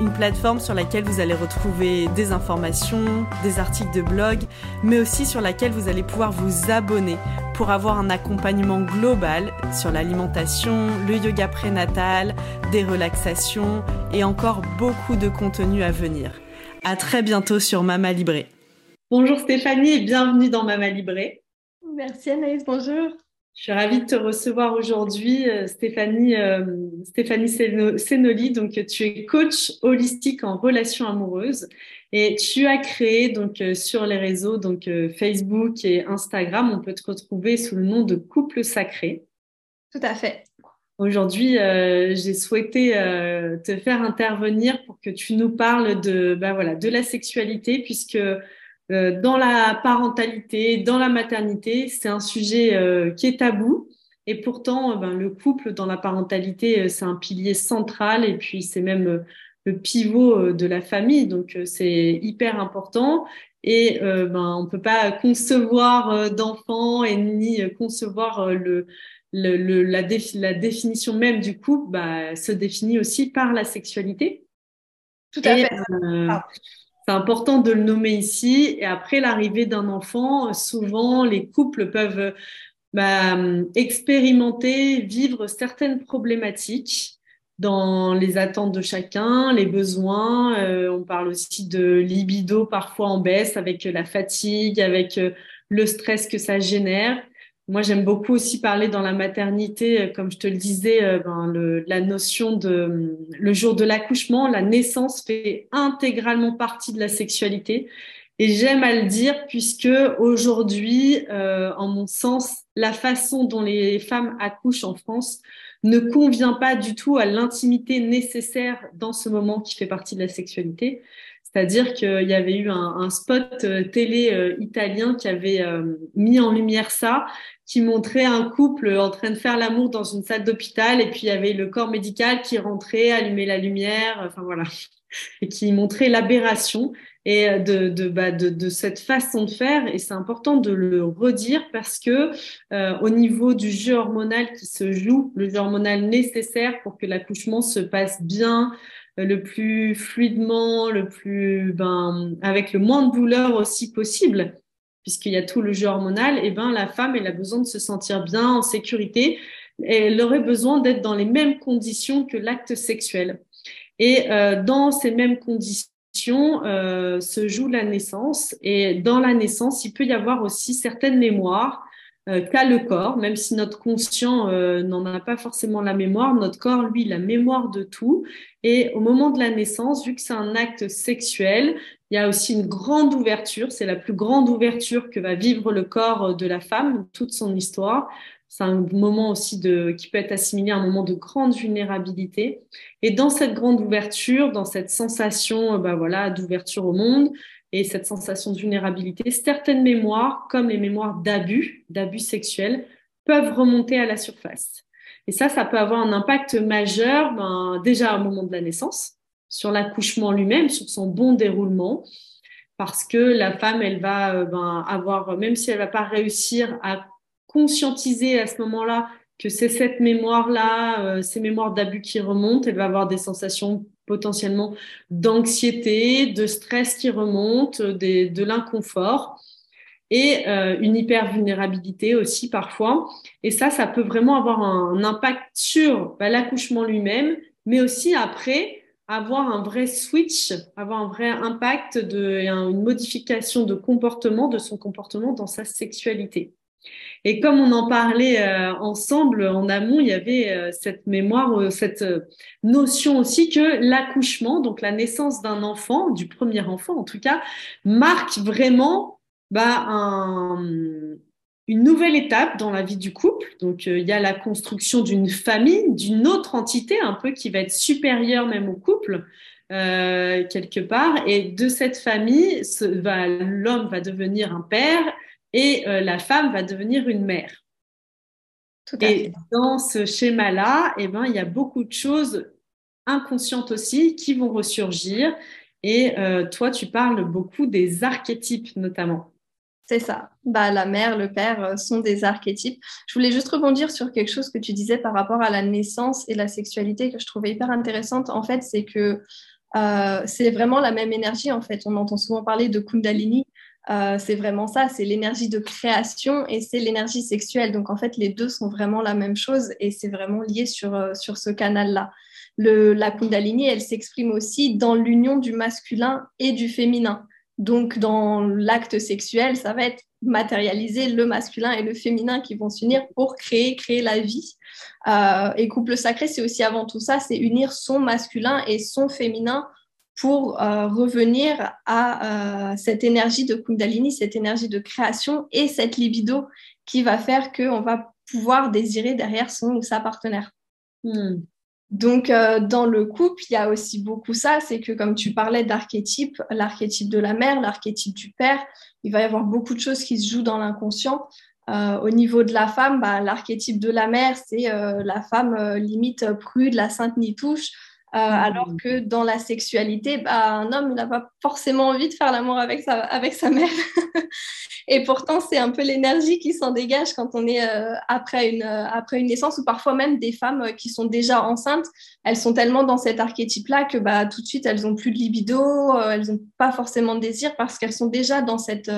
une plateforme sur laquelle vous allez retrouver des informations, des articles de blog, mais aussi sur laquelle vous allez pouvoir vous abonner pour avoir un accompagnement global sur l'alimentation, le yoga prénatal, des relaxations et encore beaucoup de contenu à venir. À très bientôt sur Mama Libré. Bonjour Stéphanie et bienvenue dans Mama Libré. Merci Anaïs, bonjour. Je suis ravie de te recevoir aujourd'hui, euh, Stéphanie, euh, Stéphanie Sénoli. Donc, tu es coach holistique en relations amoureuses et tu as créé donc euh, sur les réseaux, donc Facebook et Instagram, on peut te retrouver sous le nom de Couple Sacré. Tout à fait. Aujourd'hui, j'ai souhaité te faire intervenir pour que tu nous parles de, bah voilà, de la sexualité, puisque dans la parentalité, dans la maternité, c'est un sujet euh, qui est tabou. Et pourtant, euh, ben, le couple dans la parentalité, c'est un pilier central et puis c'est même le pivot de la famille. Donc, c'est hyper important. Et ben, on ne peut pas concevoir d'enfants et ni concevoir le, le, la, la, définition même du couple bah, se définit aussi par la sexualité. Tout à fait. Ah. C'est important de le nommer ici. Et après l'arrivée d'un enfant, souvent les couples peuvent bah, expérimenter, vivre certaines problématiques dans les attentes de chacun, les besoins. Euh, on parle aussi de libido parfois en baisse avec la fatigue, avec euh, le stress que ça génère. Moi, j'aime beaucoup aussi parler dans la maternité, euh, comme je te le disais, euh, ben, le, la notion de le jour de l'accouchement, la naissance fait intégralement partie de la sexualité. Et j'aime à le dire puisque aujourd'hui, euh, en mon sens, la façon dont les femmes accouchent en France ne convient pas du tout à l'intimité nécessaire dans ce moment qui fait partie de la sexualité. C'est-à-dire qu'il y avait eu un, spot euh, télé euh, italien qui avait euh, mis en lumière ça, qui montrait un couple en train de faire l'amour dans une salle d'hôpital, et puis il y avait le corps médical qui rentrait, allumait la lumière, enfin voilà, et qui montrait l'aberration et de, de, bah, de, de, cette façon de faire. Et c'est important de le redire parce que au niveau du jeu hormonal qui se joue, le jeu hormonal nécessaire pour que l'accouchement se passe bien, le plus fluidement, le plus, ben, avec le moins de douleur aussi possible, puisqu'il y a tout le jeu hormonal, et ben, la femme, elle a besoin de se sentir bien, en sécurité, elle aurait besoin d'être dans les mêmes conditions que l'acte sexuel. Et euh, dans ces mêmes conditions euh, se joue la naissance, et dans la naissance, il peut y avoir aussi certaines mémoires euh, qu'a le corps, même si notre conscient euh, n'en a pas forcément la mémoire, notre corps, lui, la mémoire de tout. Et au moment de la naissance, vu que c'est un acte sexuel, il y a aussi une grande ouverture, c'est la plus grande ouverture que va vivre le corps de la femme, toute son histoire. C'est un moment aussi de, qui peut être assimilé à un moment de grande vulnérabilité. Et dans cette grande ouverture, dans cette sensation, bah voilà, d'ouverture au monde, et cette sensation de vulnérabilité, certaines mémoires, comme les mémoires d'abus, d'abus sexuels, peuvent remonter à la surface. Et ça, ça peut avoir un impact majeur, ben, déjà au moment de la naissance, sur l'accouchement lui-même, sur son bon déroulement, parce que la femme, elle va euh, ben, avoir, même si elle va pas réussir à conscientiser à ce moment-là que c'est cette mémoire-là, euh, ces mémoires d'abus qui remontent, elle va avoir des sensations potentiellement d'anxiété, de stress qui remonte, de l'inconfort et euh, une hypervulnérabilité aussi parfois. Et ça, ça peut vraiment avoir un, impact sur bah, l'accouchement lui-même, mais aussi après avoir un vrai switch, avoir un vrai impact de une modification de comportement, de son comportement dans sa sexualité. Et comme on en parlait euh, ensemble en amont, il y avait euh, cette mémoire, euh, cette notion aussi que l'accouchement, donc la naissance d'un enfant, du premier enfant en tout cas, marque vraiment bah, une nouvelle étape dans la vie du couple. Donc il y a la construction d'une famille, d'une autre entité un peu qui va être supérieure même au couple. quelque part et de cette famille l'homme va devenir un père et euh, la femme va devenir une mère. et dans ce schéma-là, eh ben, il y a beaucoup de choses inconscientes aussi qui vont ressurgir. Et euh, toi, tu parles beaucoup des archétypes notamment. C'est ça. Bah, la mère, le père euh, sont des archétypes. Je voulais juste rebondir sur quelque chose que tu disais par rapport à la naissance et la sexualité que je trouvais hyper intéressante. En fait, c'est que c'est vraiment la même énergie. En fait, on entend souvent parler de Kundalini. Euh, c'est vraiment ça, c'est l'énergie de création et c'est l'énergie sexuelle. Donc en fait, les deux sont vraiment la même chose et c'est vraiment lié sur, euh, sur ce canal-là. La Kundalini, elle s'exprime aussi dans l'union du masculin et du féminin. Donc dans l'acte sexuel, ça va être matérialiser le masculin et le féminin qui vont s'unir pour créer, créer la vie. Euh, et couple sacré, c'est aussi avant tout ça, c'est unir son masculin et son féminin pour euh, revenir à euh, cette énergie de Kundalini, cette énergie de création et cette libido qui va faire qu'on va pouvoir désirer derrière son ou sa partenaire. Hmm. Donc, euh, dans le couple, il y a aussi beaucoup ça, c'est que comme tu parlais d'archétype, l'archétype de la mère, l'archétype du père, il va y avoir beaucoup de choses qui se jouent dans l'inconscient. au niveau de la femme, bah, l'archétype de la mère, c'est la femme limite prude, la sainte n'y touche. Euh, alors mmh. que dans la sexualité, bah, un homme n'a pas forcément envie de faire l'amour avec sa, avec sa mère. et pourtant, c'est un peu l'énergie qui s'en dégage quand on est euh, après, une, euh, après une naissance, ou parfois même des femmes qui sont déjà enceintes, elles sont tellement dans cet archétype-là que bah, tout de suite, elles n'ont plus de libido, elles n'ont pas forcément de désir parce qu'elles sont déjà dans cette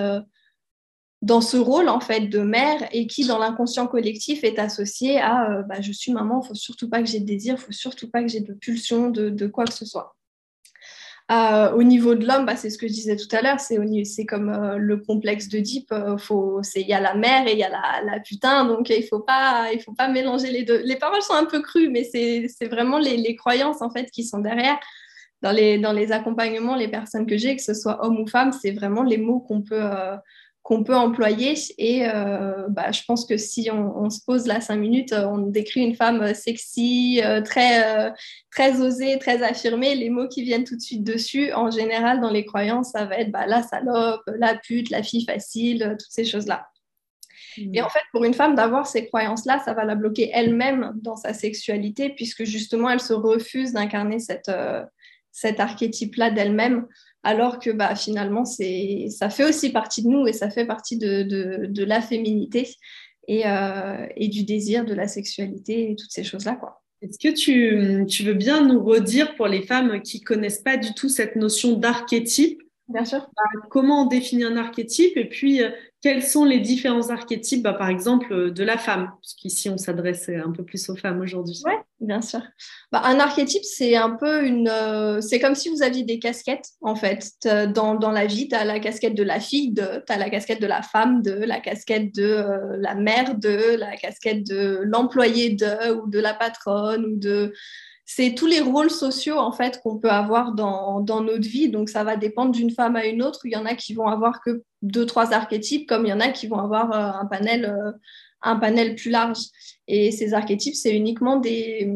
dans ce rôle en fait de mère et qui dans l'inconscient collectif est associé à euh, bah, je suis maman, il faut surtout pas que j'ai de désir, il faut surtout pas que j'ai de pulsion de, quoi que ce soit. Euh, au niveau de l'homme, bah, c'est ce que je disais tout à l'heure, c'est, comme euh, le complexe de Deep, il y a la mère et il y a la, putain, donc il ne faut, pas, faut pas mélanger les deux. Les paroles sont un peu crues, mais c'est, vraiment les, les, croyances en fait qui sont derrière. Dans les, dans les accompagnements, les personnes que j'ai, que ce soit homme ou femme, c'est vraiment les mots qu'on peut, qu'on peut employer. Et euh, bah, je pense que si on, se pose là cinq minutes, on décrit une femme sexy, euh, très, euh, très osée, très affirmée, les mots qui viennent tout de suite dessus, en général, dans les croyances, ça va être bah, la salope, la pute, la fille facile, toutes ces choses-là. Mmh. Et en fait, pour une femme, d'avoir ces croyances-là, ça va la bloquer elle-même dans sa sexualité, puisque justement, elle se refuse d'incarner cette, cet archétype-là d'elle-même alors que bah, finalement, ça fait aussi partie de nous et ça fait partie de, la féminité euh, et, du désir, de la sexualité et toutes ces choses-là. Est-ce que tu, tu, veux bien nous redire pour les femmes qui connaissent pas du tout cette notion d'archétype? Bien sûr. Bah, comment on définit un archétype et puis euh, quels sont les différents archétypes, bah, par exemple, euh, de la femme Puisqu'ici, on s'adresse un peu plus aux femmes aujourd'hui. Oui, bien sûr. Bah, un archétype, c'est un peu une. Euh, c'est comme si vous aviez des casquettes, en fait. Dans, dans la vie, tu as la casquette de la fille, tu as la casquette de la femme, de la casquette de la mère, de la casquette de l'employé de, ou de la patronne, ou de c'est tous les rôles sociaux en fait qu'on peut avoir dans, notre vie. Donc ça va dépendre d'une femme à une autre. Il y en a qui vont avoir que deux trois archétypes, comme il y en a qui vont avoir euh, un panel euh, un panel plus large. Et ces archétypes, c'est uniquement des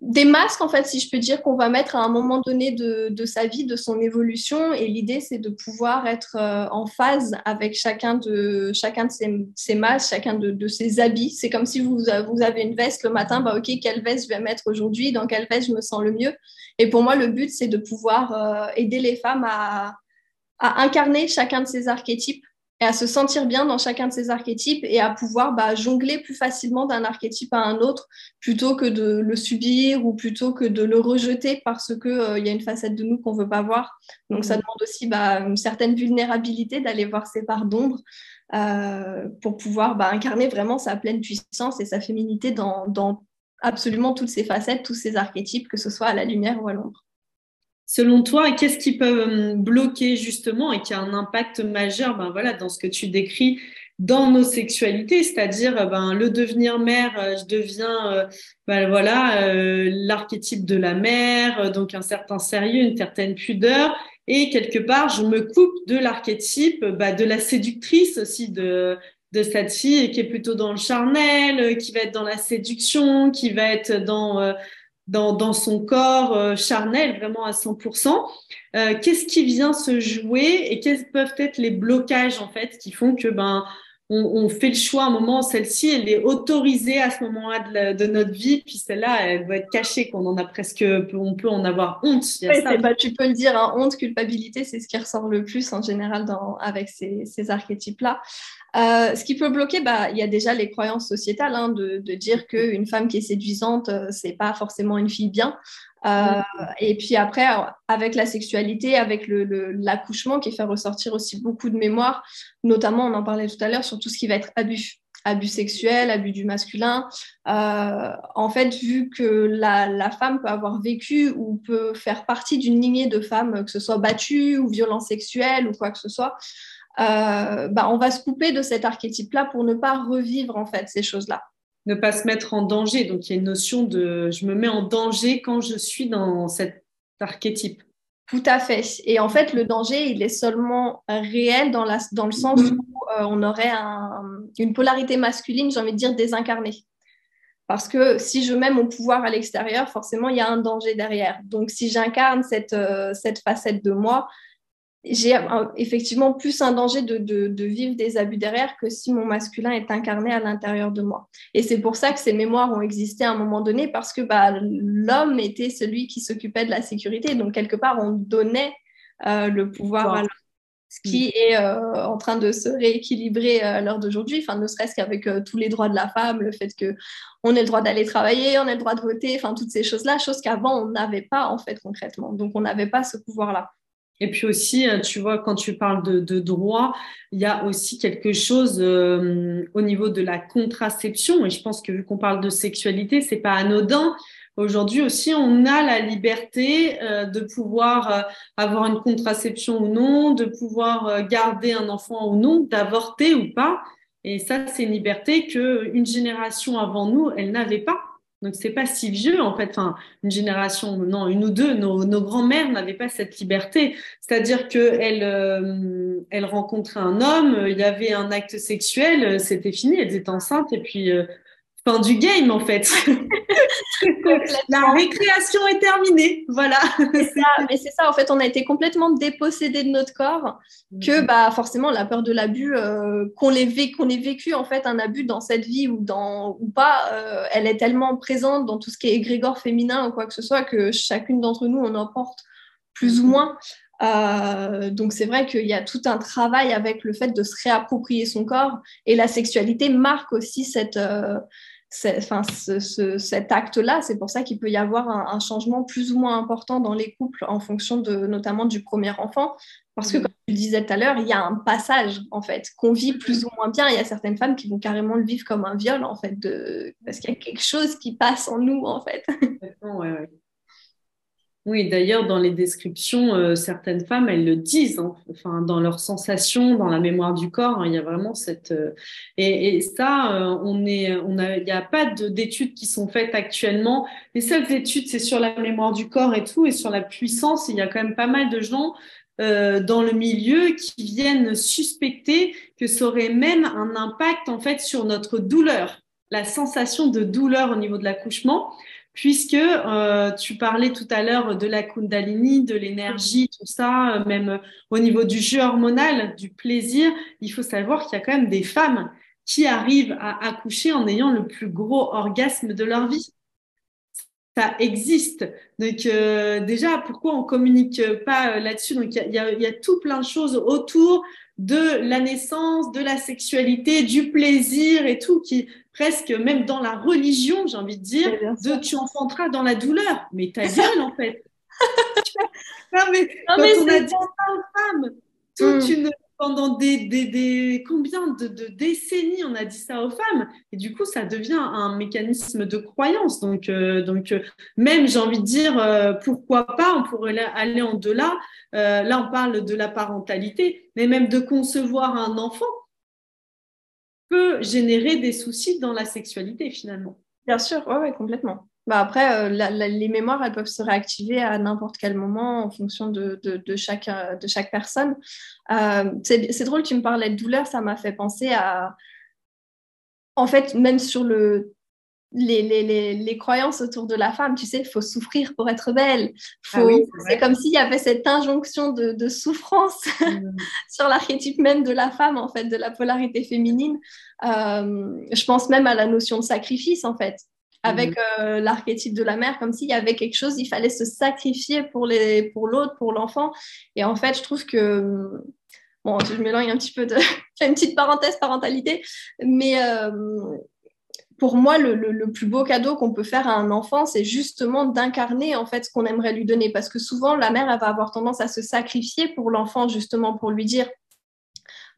des masques, en fait, si je peux dire, qu'on va mettre à un moment donné de, sa vie, de son évolution. Et l'idée, c'est de pouvoir être euh, en phase avec chacun de, chacun de ces, masques, chacun de, ses habits. C'est comme si vous, avez une veste le matin, bah, OK, quelle veste je vais mettre aujourd'hui, dans quelle veste je me sens le mieux. Et pour moi, le but, c'est de pouvoir euh, aider les femmes à incarner chacun de ces archétypes et à se sentir bien dans chacun de ces archétypes et à pouvoir bah, jongler plus facilement d'un archétype à un autre plutôt que de le subir ou plutôt que de le rejeter parce qu'il euh, y a une facette de nous qu'on ne veut pas voir. Donc ça mm. demande aussi bah, une certaine vulnérabilité d'aller voir ses parts d'ombre euh, pour pouvoir bah, incarner vraiment sa pleine puissance et sa féminité dans, dans absolument toutes ses facettes, tous ses archétypes, que ce soit à la lumière ou à l'ombre. Selon toi, qu'est-ce qui peut hum, bloquer justement et qui a un impact majeur ben voilà, dans ce que tu décris dans nos sexualités, c'est-à-dire euh, ben, le devenir mère, euh, je deviens euh, ben, voilà l'archétype de la mère, donc un certain sérieux, une certaine pudeur, et quelque part je me coupe de l'archétype ben, de la séductrice aussi de de cette fille qui est plutôt dans le charnel, qui va être dans la séduction, qui va être dans dans, dans son corps charnel vraiment à 100%. Qu'est-ce qui vient se jouer et quels peuvent être les blocages en fait qui font que ben on, fait le choix à un moment, celle-ci, elle est autorisée à ce moment-là de, notre vie, puis celle-là, elle doit être cachée, qu'on en a presque, on peut en avoir honte. bah, tu peux le dire, hein, honte, culpabilité, c'est ce qui ressort le plus en général dans, avec ces, ces archétypes-là. Euh, ce qui peut bloquer, bah, il y a déjà les croyances sociétales hein, de, de, dire qu'une femme qui est séduisante, euh, c'est pas forcément une fille bien. Euh, et puis après, avec la sexualité, avec l'accouchement qui fait ressortir aussi beaucoup de mémoires, notamment, on en parlait tout à l'heure, sur tout ce qui va être abus. Abus sexuel, abus du masculin. Euh, en fait, vu que la, la, femme peut avoir vécu ou peut faire partie d'une lignée de femmes, que ce soit battues ou violences sexuelles ou quoi que ce soit, euh, bah, on va se couper de cet archétype-là pour ne pas revivre en fait ces choses-là ne pas se mettre en danger. Donc il y a une notion de je me mets en danger quand je suis dans cet archétype. Tout à fait. Et en fait, le danger, il est seulement réel dans, la, dans le sens où euh, on aurait une polarité masculine, j'ai envie de dire, désincarnée. Parce que si je mets mon pouvoir à l'extérieur, forcément, il y a un danger derrière. Donc, si j'incarne cette, euh, cette facette de moi, j'ai effectivement plus un danger de, vivre des abus derrière que si mon masculin est incarné à l'intérieur de moi. Et c'est pour ça que ces mémoires ont existé à un moment donné, parce que bah, l'homme était celui qui s'occupait de la sécurité. Donc, quelque part, on donnait euh, le pouvoir à l'homme. Ce qui mm. est euh, en train de se rééquilibrer à l'heure d'aujourd'hui, enfin, ne serait-ce qu'avec euh, tous les droits de la femme, le fait qu'on ait le droit d'aller travailler, on ait le droit de voter, enfin, toutes ces choses-là, choses qu'avant, on n'avait pas, en fait, concrètement. Donc, on n'avait pas ce pouvoir-là. Et puis aussi, euh, tu vois, quand tu parles de, droit, il y a aussi quelque chose euh, au niveau de la contraception. Et je pense que vu qu'on parle de sexualité, c'est pas anodin. Aujourd'hui aussi, on a la liberté euh, de pouvoir avoir une contraception ou non, de pouvoir garder un enfant ou non, d'avorter ou pas. Et ça, c'est une liberté que une génération avant nous, elle n'avait pas. Donc c'est pas si vieux en fait, enfin une génération, non une ou deux, nos, nos grands-mères n'avaient pas cette liberté. C'est-à-dire que elles, euh, elles rencontraient un homme, il y avait un acte sexuel, c'était fini, elles étaient enceintes et puis euh, fin du game en fait. la récréation est terminée, voilà. mais c'est ça, en fait, on a été complètement dépossédé de notre corps, que mm. bah forcément la peur de l'abus, euh, qu'on ait, vécu en fait un abus dans cette vie ou dans ou pas, euh, elle est tellement présente dans tout ce qui est égrégore féminin ou quoi que ce soit que chacune d'entre nous on en porte plus ou mm. moins. Euh, donc c'est vrai qu'il y a tout un travail avec le fait de se réapproprier son corps et la sexualité marque aussi cette, enfin, cet acte-là. C'est pour ça qu'il peut y avoir un, changement plus ou moins important dans les couples en fonction de, notamment du premier enfant. Parce que, mm. comme tu le disais tout à l'heure, il y a un passage, en fait, qu'on vit plus ou moins bien. Il y a certaines femmes qui vont carrément le vivre comme un viol, en fait, de... parce qu'il y a quelque chose qui passe en nous, en fait. Ouais, ouais. Oui, d'ailleurs, dans les descriptions, euh, certaines femmes, elles le disent, hein. enfin, dans leurs sensations, dans la mémoire du corps, hein, il y a vraiment cette. Euh, et, ça, euh, on est, on a, il n'y a pas d'études qui sont faites actuellement. Les seules études, c'est sur la mémoire du corps et tout, et sur la puissance. Il y a quand même pas mal de gens dans le milieu qui viennent suspecter que ça aurait même un impact en fait sur notre douleur, la sensation de douleur au niveau de l'accouchement puisque euh, tu parlais tout à l'heure de la kundalini, de l'énergie, tout ça, euh, même euh, au niveau du jeu hormonal, du plaisir, il faut savoir qu'il y a quand même des femmes qui arrivent à accoucher en ayant le plus gros orgasme de leur vie. Ça existe. Donc déjà, pourquoi on communique pas là-dessus? Donc il y, y a, tout plein de choses autour de la naissance, de la sexualité, du plaisir et tout, qui presque même dans la religion, j'ai envie de dire, de tu enfanteras dans la douleur. Mais ta gueule, en fait. non, mais, quand on a dit ça aux femmes, toute mm. une pendant des, combien de, décennies on a dit ça aux femmes et du coup ça devient un mécanisme de croyance donc euh, donc euh, même j'ai envie de dire euh, pourquoi pas on pourrait aller en delà là on parle de la parentalité mais même de concevoir un enfant peut générer des soucis dans la sexualité finalement bien sûr ouais, complètement bah après, les mémoires, elles peuvent se réactiver à n'importe quel moment en fonction de, de, chaque, de chaque personne. Euh, c'est drôle, tu me parlais de douleur, ça m'a fait penser à. En fait, même sur le, les, les, les, croyances autour de la femme, tu sais, il faut souffrir pour être belle. Ah c'est comme s'il y avait cette injonction de, de souffrance mm. sur l'archétype même de la femme, en fait, de la polarité féminine. Euh, je pense même à la notion de sacrifice, en fait avec mm. euh, l'archétype de la mère, comme s'il y avait quelque chose, il fallait se sacrifier pour l'autre, pour, pour l'enfant. Et en fait, je trouve que, bon, je m'éloigne un petit peu de, une petite parenthèse parentalité, mais euh, pour moi, le, le, plus beau cadeau qu'on peut faire à un enfant, c'est justement d'incarner en fait ce qu'on aimerait lui donner, parce que souvent la mère, elle va avoir tendance à se sacrifier pour l'enfant, justement pour lui dire,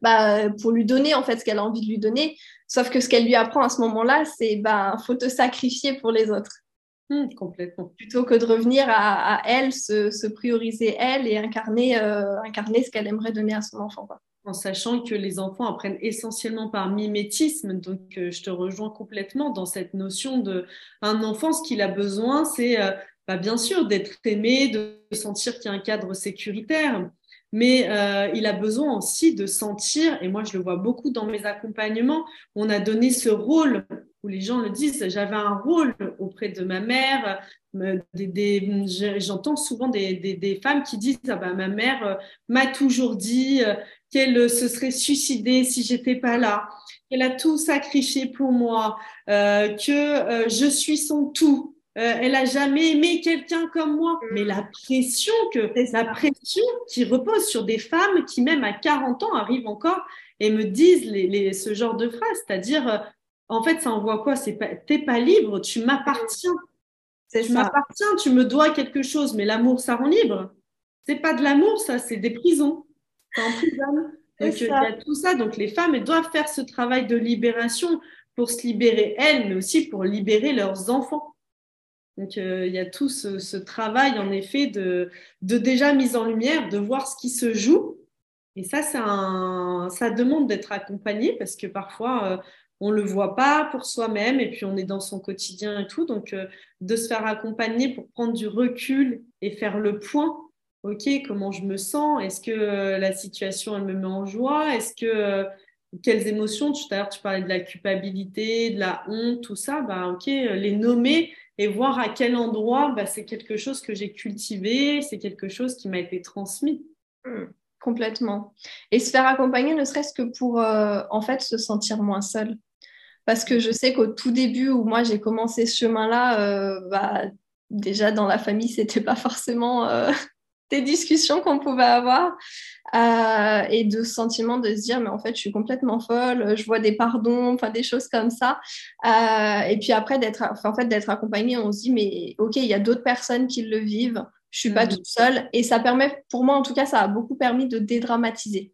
bah, pour lui donner en fait ce qu'elle a envie de lui donner. Sauf que ce qu'elle lui apprend à ce moment-là, c'est bah, faut te sacrifier pour les autres. Hmm, complètement. Plutôt que de revenir à, elle, se, prioriser elle et incarner, euh, incarner ce qu'elle aimerait donner à son enfant. En sachant que les enfants apprennent essentiellement par mimétisme, donc euh, je te rejoins complètement dans cette notion de un enfant, ce qu'il a besoin, c'est euh, bah, bien sûr d'être aimé, de sentir qu'il y a un cadre sécuritaire, mais euh, il a besoin aussi de sentir, et moi je le vois beaucoup dans mes accompagnements, on a donné ce rôle où les gens le disent, j'avais un rôle auprès de ma mère. J'entends souvent des, femmes qui disent, ah ben, ma mère m'a toujours dit qu'elle se serait suicidée si j'étais pas là, qu'elle a tout sacrifié pour moi, que je suis son tout. Euh, elle a jamais aimé quelqu'un comme moi. Mm. Mais la pression que la pression qui repose sur des femmes qui même à 40 ans arrivent encore et me disent les, ce genre de phrases, c'est-à-dire euh, en fait ça envoie quoi? C'est pas t'es pas libre, tu m'appartiens. Tu m'appartiens, tu me dois quelque chose, mais l'amour ça rend libre. C'est pas de l'amour, ça, c'est des prisons. Ça emprisonne. Donc il y a tout ça. Donc les femmes elles doivent faire ce travail de libération pour se libérer elles, mais aussi pour libérer leurs enfants. Donc, euh, il y a tout ce, travail, en effet, de, déjà mise en lumière, de voir ce qui se joue. Et ça, ça demande d'être accompagné parce que parfois, euh, on ne le voit pas pour soi-même et puis on est dans son quotidien et tout. Donc, euh, de se faire accompagner pour prendre du recul et faire le point. OK, comment je me sens? Est-ce que la situation, elle me met en joie? Est-ce que quelles émotions? Tout à l'heure, tu parlais de la culpabilité, de la honte, tout ça. Bah, OK, les nommer et voir à quel endroit bah, c'est quelque chose que j'ai cultivé, c'est quelque chose qui m'a été transmis. Hmm, complètement. Et se faire accompagner, ne serait-ce que pour euh, en fait se sentir moins seul. Parce que je sais qu'au tout début où moi j'ai commencé ce chemin-là, euh, bah, déjà dans la famille, c'était pas forcément euh, des discussions qu'on pouvait avoir euh, et de ce sentiment de se dire mais en fait je suis complètement folle je vois des pardons enfin des choses comme ça. Euh, et puis après d'être en fait d'être accompagnée on se dit mais ok il y a d'autres personnes qui le vivent je suis pas mm. toute seule. Et ça permet pour moi en tout cas ça a beaucoup permis de dédramatiser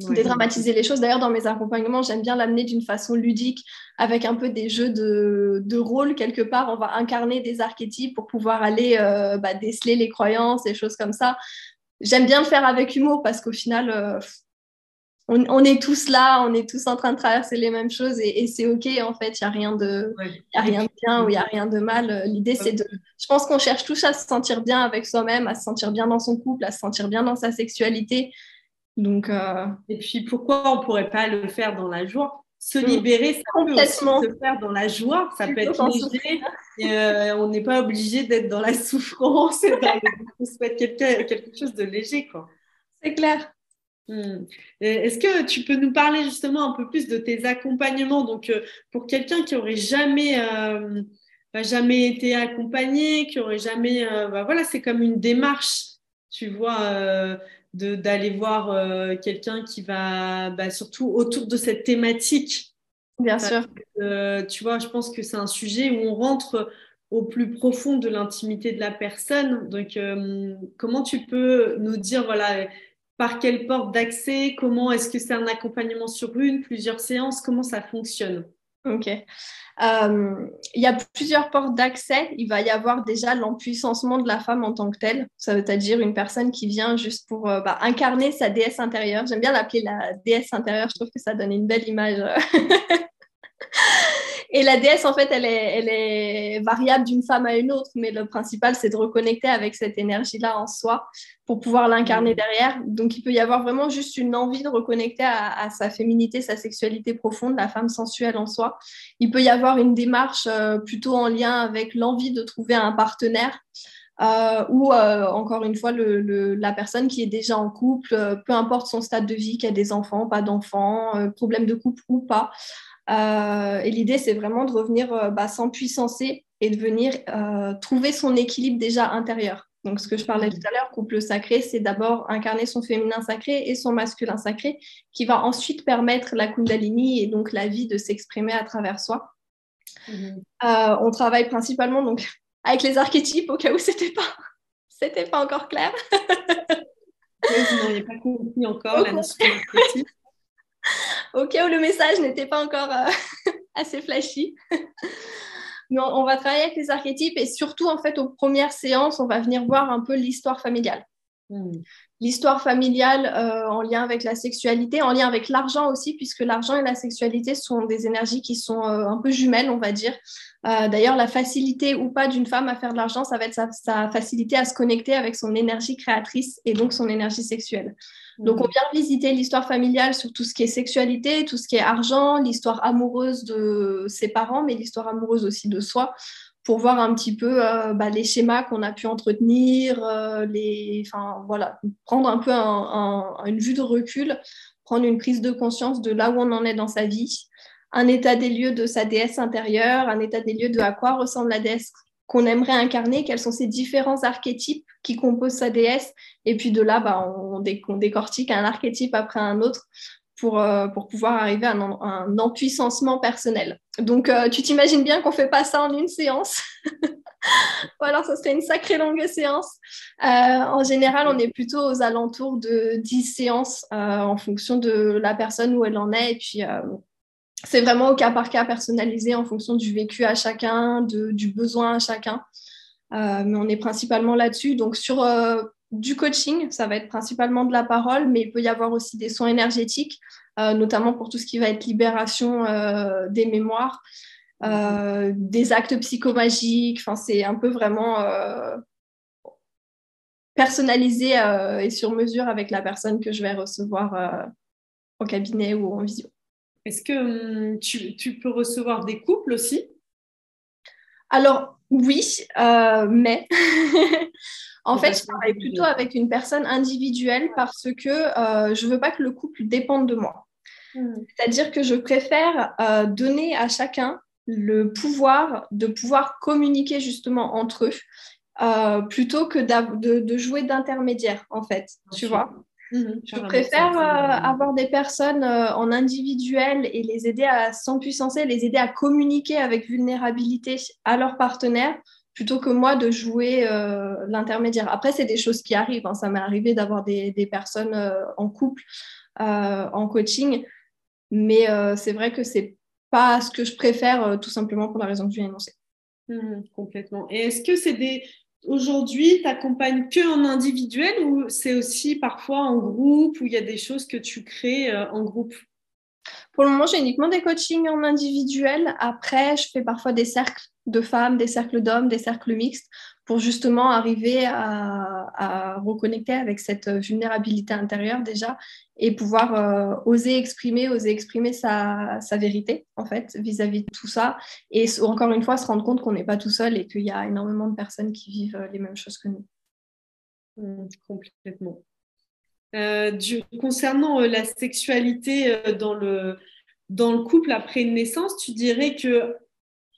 dédramatiser les choses. D'ailleurs, dans mes accompagnements, j'aime bien l'amener d'une façon ludique, avec un peu des jeux de, de rôle quelque part. On va incarner des archétypes pour pouvoir aller euh, bah, déceler les croyances, des choses comme ça. J'aime bien le faire avec humour parce qu'au final, euh, on, est tous là, on est tous en train de traverser les mêmes choses et, c'est OK en fait. Il n'y a rien de, a rien de bien ou il n'y a rien de mal. L'idée, c'est de. Je pense qu'on cherche tous à se sentir bien avec soi-même, à se sentir bien dans son couple, à se sentir bien dans sa sexualité. Donc, euh, Et puis pourquoi on ne pourrait pas le faire dans la joie? Se libérer, ça peut aussi se faire dans la joie, ça peut être léger. Euh, on n'est pas obligé d'être dans la souffrance et de souhaiter quelque, quelque chose de léger. C'est clair. Mm. Est-ce que tu peux nous parler justement un peu plus de tes accompagnements? Donc, euh, pour quelqu'un qui aurait jamais, bah, jamais été accompagné, qui aurait jamais, bah, voilà, c'est comme une démarche, tu vois d'aller voir euh, quelqu'un qui va bah, surtout autour de cette thématique. Bien sûr. Euh, tu vois, je pense que c'est un sujet où on rentre au plus profond de l'intimité de la personne. Donc, euh, comment tu peux nous dire, voilà, par quelle porte d'accès Comment est-ce que c'est un accompagnement sur une, plusieurs séances Comment ça fonctionne? Ok. Euh, il y a plusieurs portes d'accès. Il va y avoir déjà l'empuissancement de la femme en tant que telle. Ça veut dire une personne qui vient juste pour euh, bah, incarner sa déesse intérieure. J'aime bien l'appeler la déesse intérieure. Je trouve que ça donne une belle image. Et la déesse, en fait, elle est, elle est variable d'une femme à une autre, mais le principal, c'est de reconnecter avec cette énergie-là en soi pour pouvoir l'incarner mm. derrière. Donc, il peut y avoir vraiment juste une envie de reconnecter à, sa féminité, sa sexualité profonde, la femme sensuelle en soi. Il peut y avoir une démarche euh, plutôt en lien avec l'envie de trouver un partenaire. Euh, ou euh, encore une fois le, la personne qui est déjà en couple, peu importe son stade de vie, qui a des enfants, pas d'enfants, problème de couple ou pas, euh, et l'idée, c'est vraiment de revenir euh, bah, s'empuissancer et de venir euh, trouver son équilibre déjà intérieur. Donc, ce que je parlais tout à l'heure, couple sacré, c'est d'abord incarner son féminin sacré et son masculin sacré, qui va ensuite permettre la Kundalini et donc la vie de s'exprimer à travers soi. Mhm. on travaille principalement donc avec les archétypes, au cas où c'était pas, c'était pas encore clair. vous n'auriez pas compris encore la notion d'archétype au où le message n'était pas encore euh, assez flashy. Mais on, va travailler avec les archétypes et surtout, en fait, aux premières séances, on va venir voir un peu l'histoire familiale. Hmm. L'histoire familiale euh, en lien avec la sexualité, en lien avec l'argent aussi, puisque l'argent et la sexualité sont des énergies qui sont euh, un peu jumelles, on va dire. D'ailleurs, la facilité ou pas d'une femme à faire de l'argent, ça va être sa, facilité à se connecter avec son énergie créatrice et donc son énergie sexuelle. Donc, on mm. vient visiter l'histoire familiale sur tout ce qui est sexualité, tout ce qui est argent, l'histoire amoureuse de ses parents, mais l'histoire amoureuse aussi de soi, pour voir un petit peu euh, bah, les schémas qu'on a pu entretenir, euh, voilà, prendre un peu une vue de recul, prendre une prise de conscience de là où on en est dans sa vie, un état des lieux de sa déesse intérieure, un état des lieux de à quoi ressemble la déesse qu'on aimerait incarner, quels sont ces différents archétypes qui composent sa déesse. Et puis de là, bah, on, décortique un archétype après un autre pour, euh, pour pouvoir arriver à un, empuissancement personnel. Donc, euh, tu t'imagines bien qu'on ne fait pas ça en une séance? Ou alors, ça serait une sacrée longue séance. Euh, en général, on est plutôt aux alentours de 10 séances en fonction de la personne où elle en est et puis c'est vraiment au cas par cas personnalisé en fonction du vécu à chacun, du besoin à chacun. Mais on est principalement là-dessus. Donc sur du coaching, ça va être principalement de la parole, mais il peut y avoir aussi des soins énergétiques, euh, notamment pour tout ce qui va être libération des mémoires, des actes psychomagiques. Enfin, c'est un peu vraiment personnalisé et sur mesure avec la personne que je vais recevoir au cabinet ou en visio. Est-ce que hum, tu, peux recevoir des couples aussi? Alors, oui, euh, mais en fait, je travaille plutôt avec une personne individuelle parce que euh, je ne veux pas que le couple dépende de moi. Hmm. C'est-à-dire que je préfère euh, donner à chacun le pouvoir de pouvoir communiquer justement entre eux plutôt que de, jouer d'intermédiaire, en fait. Tu vois Mhm. je préfère euh, avoir des personnes euh, en individuel et les aider à s'empuissancer, les aider à communiquer avec vulnérabilité à leur partenaire plutôt que moi de jouer euh, l'intermédiaire. Après, c'est des choses qui arrivent. Hein. Ça m'est arrivé d'avoir des, personnes en couple, en coaching, mais c'est vrai que c'est pas ce que je préfère, tout simplement pour la raison que je viens d'énoncer. Mhm, complètement. Et est-ce que c'est aujourd'hui, tu accompagnes que en individuel ou c'est aussi parfois en groupe où il y a des choses que tu crées euh, en groupe? Pour le moment, j'ai uniquement des coachings en individuel. Après, je fais parfois des cercles de femmes, des cercles d'hommes, des cercles mixtes pour justement arriver à, reconnecter avec cette vulnérabilité intérieure déjà et pouvoir euh, oser exprimer, oser exprimer sa, vérité en fait vis-à-vis de tout ça et encore une fois se rendre compte qu'on n'est pas tout seul et qu'il y a énormément de personnes qui vivent euh, les mêmes choses que nous. Mmh, complètement. Euh, concernant la sexualité dans le, dans le couple après une naissance, tu dirais que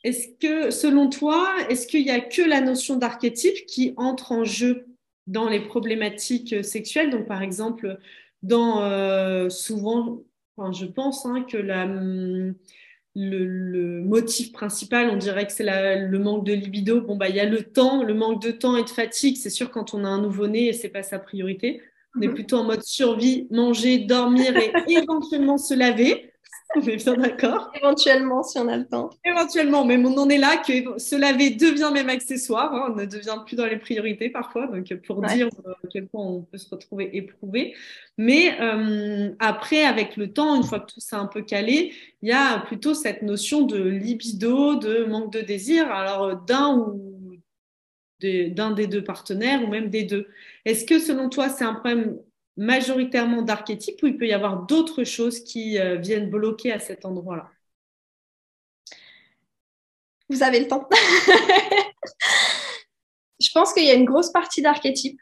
est-ce que, selon toi, est-ce qu'il n'y a que la notion d'archétype qui entre en jeu dans les problématiques sexuelles? Donc, par exemple, dans euh, souvent, je pense hein, que le, motif principal, on dirait que c'est le manque de libido. Bon, bah, il y a le temps, le manque de temps et de fatigue. C'est sûr, quand on a un nouveau-né, ce n'est pas sa priorité. On est mhm. plutôt en mode survie, manger, dormir et éventuellement se laver. On est bien d'accord. Éventuellement, si on a le temps. Éventuellement, mais on en est là que se laver devient même accessoire. Hein. on ne devient plus dans les priorités parfois. Donc, pour dire euh, à quel point on peut se retrouver éprouvé. Mais euh, après, avec le temps, une fois que tout ça un peu calé, il y a plutôt cette notion de libido, de manque de désir. Alors, d'un ou d'un des deux partenaires ou même des deux. Est-ce que selon toi, c'est un problème majoritairement d'archétype ou il peut y avoir d'autres choses qui euh, viennent bloquer à cet endroit-là? Vous avez le temps. Je pense qu'il y a une grosse partie d'archétype.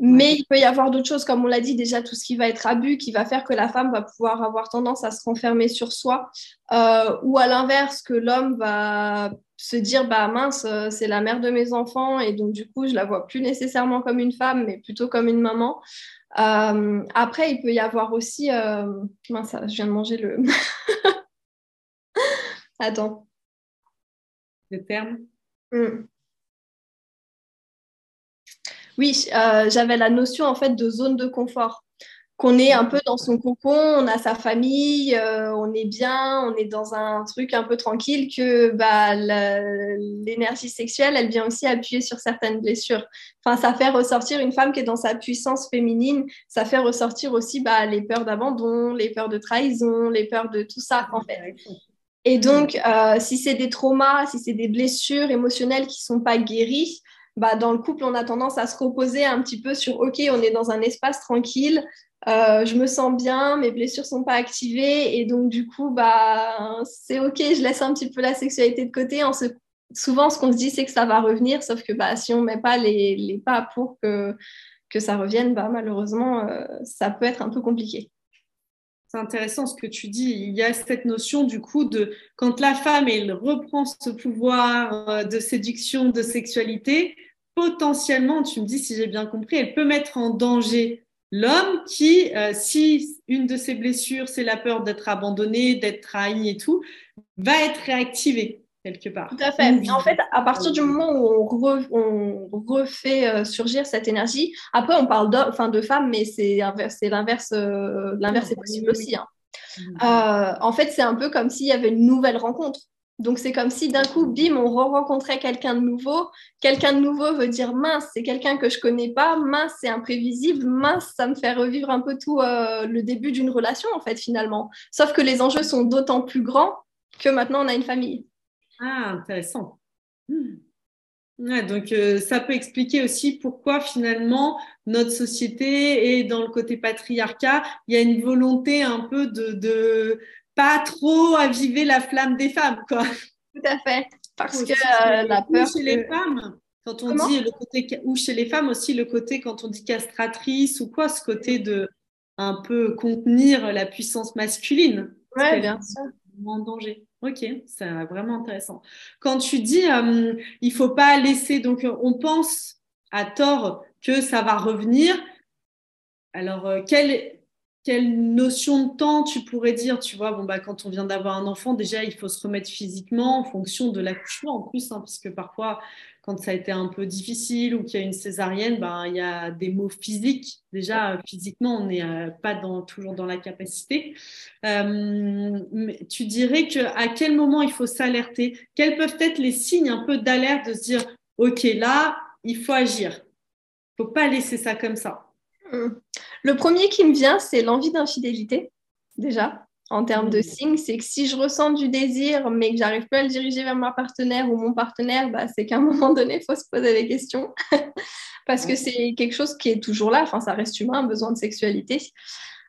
Mais il peut y avoir d'autres choses, comme on l'a dit déjà, tout ce qui va être abus, qui va faire que la femme va pouvoir avoir tendance à se renfermer sur soi, euh, ou à l'inverse, que l'homme va se dire, bah mince, euh, c'est la mère de mes enfants, et donc du coup, je la vois plus nécessairement comme une femme, mais plutôt comme une maman. Euh, après, il peut y avoir aussi, mince, je viens de manger le... Attends. Le terme? Hmm. Oui, euh, j'avais la notion en fait de zone de confort. Qu'on est un peu dans son cocon, on a sa famille, euh, on est bien, on est dans un truc un peu tranquille, que bah, l'énergie sexuelle, elle vient aussi appuyer sur certaines blessures. Enfin, ça fait ressortir une femme qui est dans sa puissance féminine, ça fait ressortir aussi bah, les peurs d'abandon, les peurs de trahison, les peurs de tout ça en fait. Et donc, euh, si c'est des traumas, si c'est des blessures émotionnelles qui ne sont pas guéries, bah, dans le couple, on a tendance à se reposer un petit peu sur OK, on est dans un espace tranquille, euh, je me sens bien, mes blessures sont pas activées et donc du coup, bah, c'est OK, je laisse un petit peu la sexualité de côté. Souvent, ce qu'on se dit, c'est que ça va revenir, sauf que bah, si on met pas les, pas pour que, ça revienne, malheureusement, euh, ça peut être un peu compliqué. C'est intéressant ce que tu dis. Il y a cette notion du coup de quand la femme reprend ce pouvoir euh, de séduction, de sexualité, potentiellement, tu me dis si j'ai bien compris, elle peut mettre en danger l'homme qui, euh, si une de ses blessures, c'est la peur d'être abandonné, d'être trahi et tout, va être réactivée quelque part. Tout à fait. En fait, à partir du moment où on, refait euh, surgir cette énergie, après on parle de, de femmes, mais c'est l'inverse, euh, l'inverse est possible aussi. Hein. en fait, c'est un peu comme s'il y avait une nouvelle rencontre. Donc, c'est comme si d'un coup, bim, on re-rencontrait quelqu'un de nouveau. Quelqu'un de nouveau veut dire mince, c'est quelqu'un que je connais pas, mince, c'est imprévisible, mince, ça me fait revivre un peu tout euh, le début d'une relation, en fait, finalement. Sauf que les enjeux sont d'autant plus grands que maintenant, on a une famille. Ah, intéressant. Hmm. donc, euh, ça peut expliquer aussi pourquoi, finalement, notre société est dans le côté patriarcat. Il y a une volonté un peu de pas trop aviver la flamme des femmes, quoi. Tout à fait. Parce que euh, la peur. Chez les femmes, quand on dit le côté. Ou chez les femmes aussi, le côté, quand on dit castratrice ou quoi, ce côté de un peu contenir la puissance masculine. Oui, bien sûr. En danger. Ok, c'est vraiment intéressant. Quand tu dis euh, il faut pas laisser, donc on pense à tort que ça va revenir. Alors, euh, quel, quelle notion de temps tu pourrais dire Tu vois, bon, bah, quand on vient d'avoir un enfant, déjà, il faut se remettre physiquement en fonction de l'accouchement en plus, hein, parfois, quand ça a été un peu difficile ou qu'il y a une césarienne, bah, il y a des mots physiques. Déjà, physiquement, on n'est euh, pas dans, toujours dans la capacité. Euh, tu dirais que à quel moment il faut s'alerter? Quels peuvent être les signes un peu d'alerte de se dire, OK, là, il faut agir. Il ne faut pas laisser ça comme ça. Le premier qui me vient, c'est l'envie d'infidélité, déjà, en termes de mm. signes. C'est que si je ressens du désir, mais que j'arrive pas à le diriger vers ma partenaire ou mon partenaire, bah, c'est qu'à un moment donné, il faut se poser des questions. Parce que c'est quelque chose qui est toujours là. Enfin, ça reste humain, un besoin de sexualité.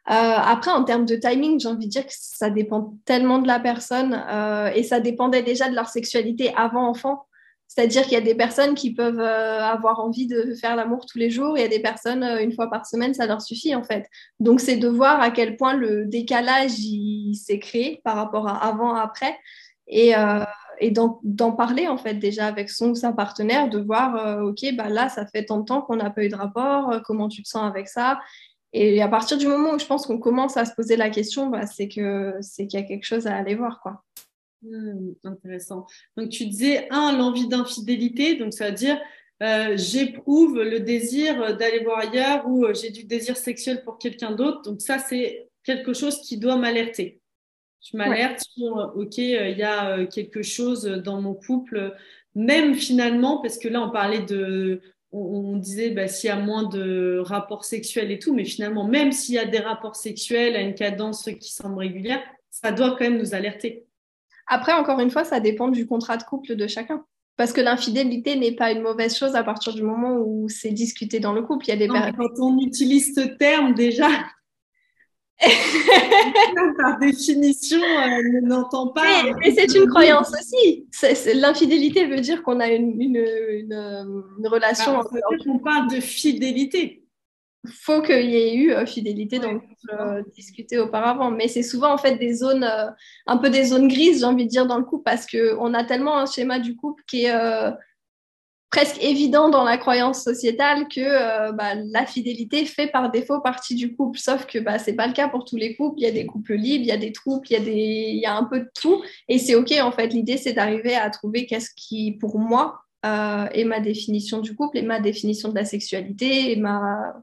Euh, après, en termes de timing, j'ai envie de dire que ça dépend tellement de la personne euh, et ça dépendait déjà de leur sexualité avant enfant. C'est-à-dire qu'il y a des personnes qui peuvent euh, avoir envie de faire l'amour tous les jours, il y a des personnes, euh, une fois par semaine, ça leur suffit en fait. Donc c'est de voir à quel point le décalage s'est créé par rapport à avant, après, et, euh, et d'en parler en fait déjà avec son ou sa partenaire, de voir, ok, bah là, ça fait tant de temps qu'on n'a pas eu de rapport, comment tu te sens avec ça? Et à partir du moment où je pense qu'on commence à se poser la question, bah, c'est qu'il y a quelque chose à aller voir. quoi. Hmm, intéressant. Donc, tu disais, un, l'envie d'infidélité. Donc, ça veut dire, euh, j'éprouve le désir d'aller voir ailleurs ou euh, j'ai du désir sexuel pour quelqu'un d'autre. Donc ça, c'est quelque chose qui doit m'alerter. Je m'alerte sur, OK, il y a quelque chose dans mon couple, même finalement, parce que là, on parlait de, on, disait bah, s'il y a moins de rapports sexuels et tout, mais finalement, même s'il y a des rapports sexuels à une cadence qui semble régulière, ça doit quand même nous alerter. Après, encore une fois, ça dépend du contrat de couple de chacun. Parce que l'infidélité n'est pas une mauvaise chose à partir du moment où c'est discuté dans le couple. Il y a des Quand on utilise ce terme, déjà, par définition, euh, ne n'entend pas. Mais, c'est une croyance aussi. L'infidélité veut dire qu'on a une, une, une, relation. Bah, on parle de fidélité. Il faut qu'il y ait eu euh, fidélité dans le couple euh, discuté auparavant. Mais c'est souvent en fait des zones, un peu des zones grises, j'ai envie de dire, dans le couple, parce qu'on a tellement un schéma du couple qui est presque évident dans la croyance sociétale que euh, bah, la fidélité fait par défaut partie du couple, sauf que bah, ce n'est pas le cas pour tous les couples. Il y a des couples libres, il y a des troupes, il y a, des... il y a un peu de tout. Et c'est OK, en fait. L'idée, c'est d'arriver à trouver qu'est-ce qui, pour moi, euh, est ma définition du couple et ma définition de la sexualité et ma...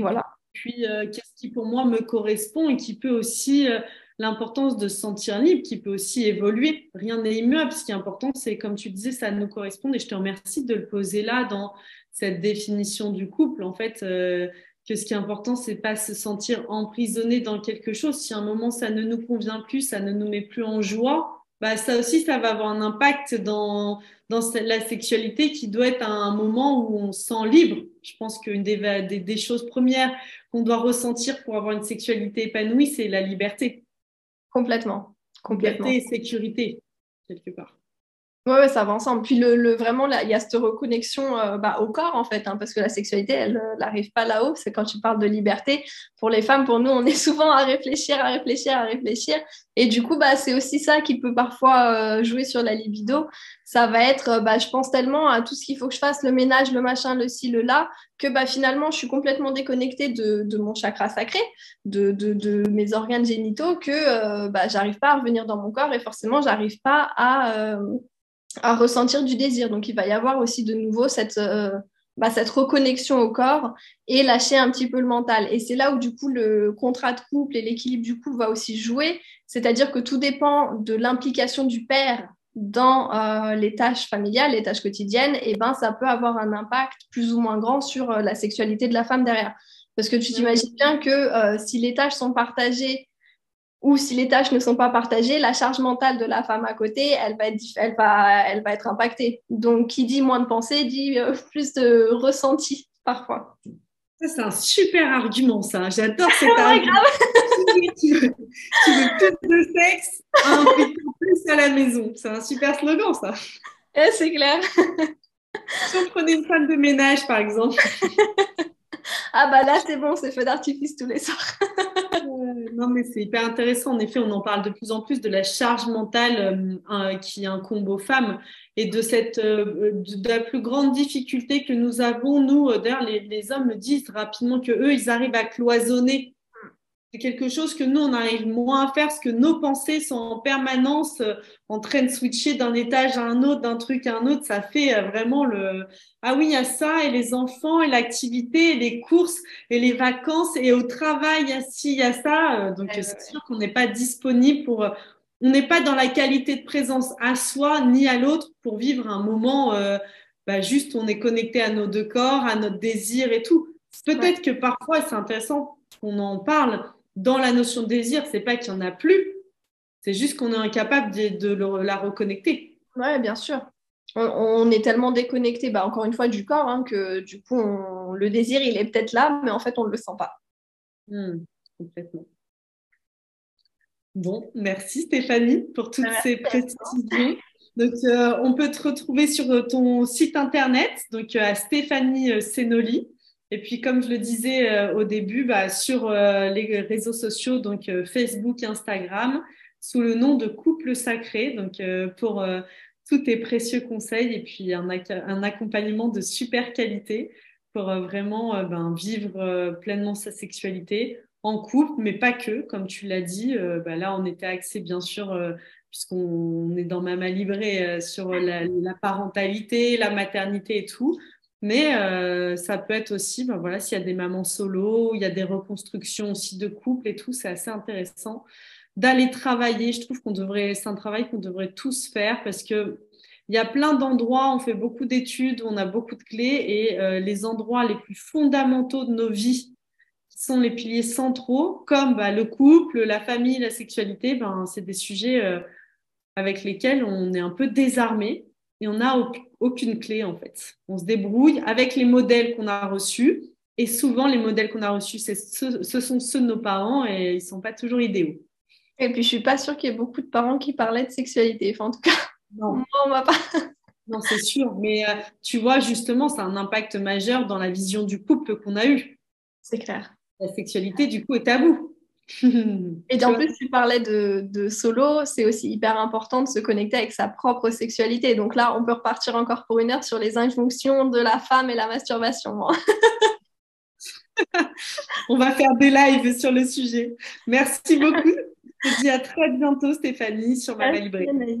Voilà. Puis, euh, qu'est-ce qui, pour moi, me correspond et qui peut aussi l'importance de se sentir libre qui peut aussi évoluer? Rien n'est immuable. Ce qui est important, c'est comme tu disais, ça nous correspond. Et je te remercie de le poser là dans cette définition du couple. En fait, euh, que ce qui est important, c'est pas se sentir emprisonné dans quelque chose. Si à un moment ça ne nous convient plus, ça ne nous met plus en joie, bah ça aussi, ça va avoir un impact dans, dans la sexualité qui doit être à un moment où on se sent libre. Je pense qu'une des, des, des choses premières qu'on doit ressentir pour avoir une sexualité épanouie, c'est la liberté. Complètement. Complètement. et sécurité, quelque part. Oui, ouais, ça va ensemble. Puis le, vraiment, il y a cette reconnexion euh, bah, au corps, en fait, hein, parce que la sexualité, elle n'arrive pas là-haut. C'est quand tu parles de liberté. Pour les femmes, pour nous, on est souvent à réfléchir, à réfléchir, à réfléchir. Et du coup, bah, c'est aussi ça qui peut parfois euh, jouer sur la libido. Ça va être, euh, bah, je pense tellement à tout ce qu'il faut que je fasse, le ménage, le machin, le ci, le là, que bah, finalement, je suis complètement déconnectée de, mon chakra sacré, de, de, de, mes organes génitaux, que bah, j'arrive pas à revenir dans mon corps et forcément, j'arrive pas à à ressentir du désir. Donc, il va y avoir aussi de nouveau cette, euh, bah, cette reconnexion au corps et lâcher un petit peu le mental. Et c'est là où, du coup, le contrat de couple et l'équilibre du couple va aussi jouer. C'est-à-dire que tout dépend de l'implication du père dans euh, les tâches familiales, les tâches quotidiennes, et ben ça peut avoir un impact plus ou moins grand sur euh, la sexualité de la femme derrière. Parce que tu t'imagines bien que si les tâches sont partagées ou si les tâches ne sont pas partagées, la charge mentale de la femme à côté, elle va être, elle va, elle va être impactée. Donc, qui dit moins de pensée, dit euh, plus de ressenti parfois. Ça, c'est un super argument, ça. J'adore cet argument. tu, veux, plus de sexe, un plus à la maison. C'est un super slogan, ça. Eh, c'est clair. si on prenait une femme de ménage, par exemple. ah bah là, c'est bon, c'est feu d'artifice tous les soirs. non, mais c'est hyper intéressant. En effet, on en parle de plus en plus de la charge mentale euh, qui incombe aux femmes et de cette euh, la plus grande difficulté que nous avons. Nous, euh, d'ailleurs, les, les, hommes me disent rapidement que eux, ils arrivent à cloisonner c'est quelque chose que nous, on arrive moins à faire parce que nos pensées sont en permanence euh, en train de switcher d'un étage à un autre, d'un truc à un autre. Ça fait euh, vraiment le Ah oui, il y a ça, et les enfants, et l'activité, et les courses, et les vacances, et au travail, il y a ci, il y a ça. Euh, donc, c'est sûr qu'on n'est pas disponible pour. On n'est pas dans la qualité de présence à soi ni à l'autre pour vivre un moment bah, juste on est connecté à nos deux corps, à notre désir et tout. Peut-être que parfois, c'est intéressant qu'on en parle dans la notion de désir, c'est pas qu'il n'y en a plus, c'est juste qu'on est incapable de, la reconnecter. Oui, bien sûr. On, est tellement déconnecté, bah, encore une fois, du corps, hein, que du coup, le désir, il est peut-être là, mais en fait, on ne le sent pas. Hmm, complètement. Bon, merci Stéphanie pour toutes ces précisions. Donc, euh, on peut te retrouver sur ton site internet, donc euh, à Stéphanie Senoli. Et puis, comme je le disais euh, au début, bah, sur euh, les réseaux sociaux, donc euh, Facebook, Instagram, sous le nom de Couple Sacré, donc pour tous tes précieux conseils et puis un, accompagnement de super qualité pour vraiment ben, vivre pleinement sa sexualité en couple, mais pas que, comme tu l'as dit. Bah, là, on était axé, bien sûr, puisqu'on est dans Mama Libré, sur la, la, parentalité, la maternité et tout Mais euh, ça peut être aussi, ben voilà, s'il y a des mamans solo, il y a des reconstructions aussi de couple et tout, c'est assez intéressant d'aller travailler. Je trouve qu'on devrait, c'est un travail qu'on devrait tous faire parce que il y a plein d'endroits, on fait beaucoup d'études, on a beaucoup de clés et euh, les endroits les plus fondamentaux de nos vies, qui sont les piliers centraux, comme bah, le couple, la famille, la sexualité, ben, c'est des sujets euh, avec lesquels on est un peu désarmé et on n'a aucune clé en fait. On se débrouille avec les modèles qu'on a reçus et souvent les modèles qu'on a reçus, ce, ce sont ceux de nos parents et ils ne sont pas toujours idéaux. Et puis je suis pas sûre qu'il y ait beaucoup de parents qui parlaient de sexualité. Enfin, en tout cas, non, on va pas. non, c'est sûr. Mais euh, tu vois, justement, c'est un impact majeur dans la vision du couple qu'on a eu. C'est clair. La sexualité, du coup, est tabou. Et en plus, tu parlais de, de solo, c'est aussi hyper important de se connecter avec sa propre sexualité. Donc là, on peut repartir encore pour une heure sur les injonctions de la femme et la masturbation. on va faire des lives sur le sujet. Merci beaucoup. Je te dis à très bientôt, Stéphanie, sur ma librairie.